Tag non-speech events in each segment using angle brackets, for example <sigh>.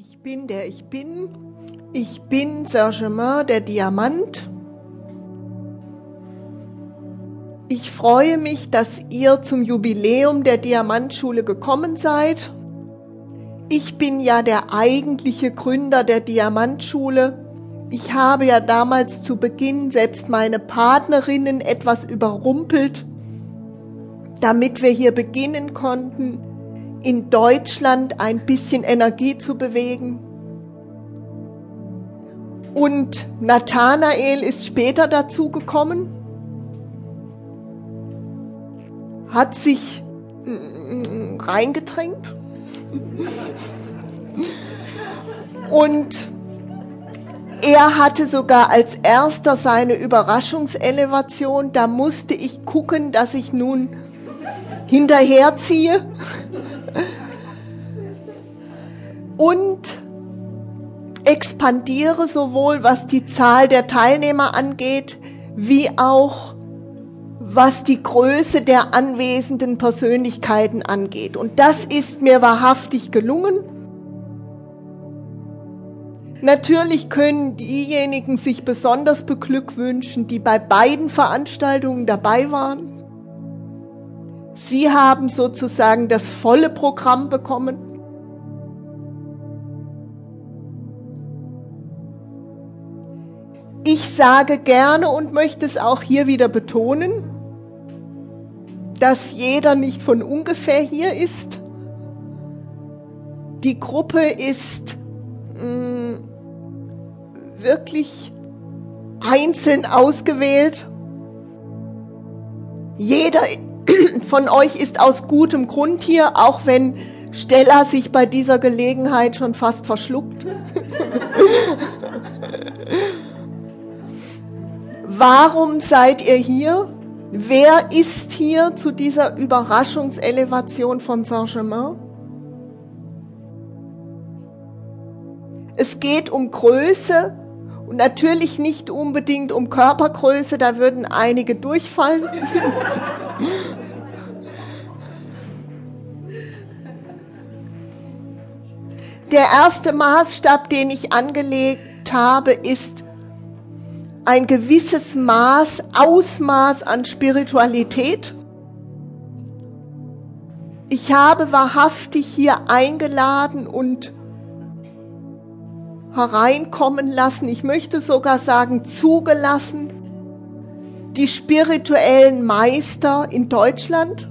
Ich bin der ich bin. Ich bin Saint-Germain, der Diamant. Ich freue mich, dass ihr zum Jubiläum der Diamantschule gekommen seid. Ich bin ja der eigentliche Gründer der Diamantschule. Ich habe ja damals zu Beginn selbst meine Partnerinnen etwas überrumpelt, damit wir hier beginnen konnten, in Deutschland ein bisschen Energie zu bewegen. Und Nathanael ist später dazu gekommen, hat sich mm, reingedrängt <laughs> und er hatte sogar als erster seine Überraschungselevation. Da musste ich gucken, dass ich nun hinterherziehe. Und expandiere sowohl was die Zahl der Teilnehmer angeht, wie auch was die Größe der anwesenden Persönlichkeiten angeht. Und das ist mir wahrhaftig gelungen. Natürlich können diejenigen sich besonders beglückwünschen, die bei beiden Veranstaltungen dabei waren. Sie haben sozusagen das volle Programm bekommen. Ich sage gerne und möchte es auch hier wieder betonen, dass jeder nicht von ungefähr hier ist. Die Gruppe ist mh, mm, wirklich einzeln ausgewählt. Jeder <clears throat> von euch ist aus gutem Grund hier, auch wenn Stella sich bei dieser Gelegenheit schon fast verschluckt. <laughs> Warum seid ihr hier? Wer ist hier zu dieser Überraschungselevation von Saint-Germain? Es geht um Größe und natürlich nicht unbedingt um Körpergröße, da würden einige durchfallen. <laughs> Der erste Maßstab, den ich angelegt habe, ist ein gewisses Maß, Ausmaß an Spiritualität. Ich habe wahrhaftig hier eingeladen und hereinkommen lassen, ich möchte sogar sagen zugelassen, die spirituellen Meister in Deutschland.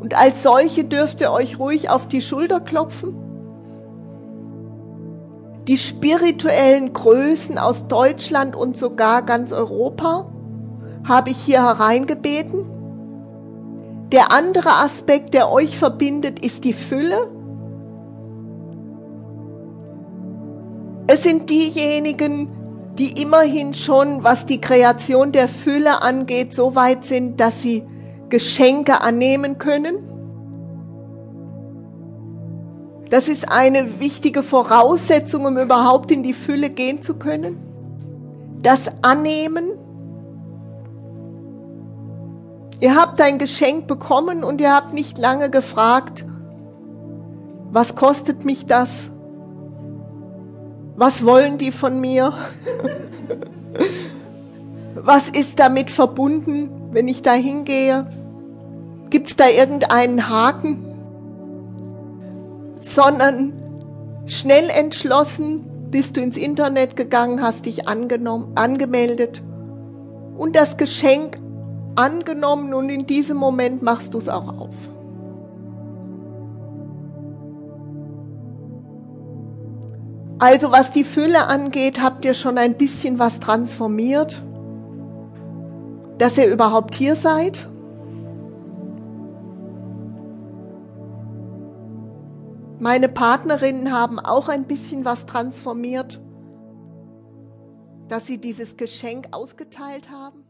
Und als solche dürft ihr euch ruhig auf die Schulter klopfen die spirituellen Größen aus Deutschland und sogar ganz Europa habe ich hier hereingebeten. Der andere Aspekt, der euch verbindet, ist die Fülle. Es sind diejenigen, die immerhin schon, was die Kreation der Fülle angeht, so weit sind, dass sie Geschenke annehmen können. Das ist eine wichtige Voraussetzung, um überhaupt in die Fülle gehen zu können. Das Annehmen. Ihr habt ein Geschenk bekommen und ihr habt nicht lange gefragt, was kostet mich das? Was wollen die von mir? <laughs> was ist damit verbunden, wenn ich da hingehe? Gibt es da irgendeinen Haken? sondern schnell entschlossen bist du ins Internet gegangen, hast dich angenommen, angemeldet und das Geschenk angenommen und in diesem Moment machst du es auch auf. Also was die Fülle angeht, habt ihr schon ein bisschen was transformiert, dass ihr überhaupt hier seid. Meine Partnerinnen haben auch ein bisschen was transformiert, dass sie dieses Geschenk ausgeteilt haben.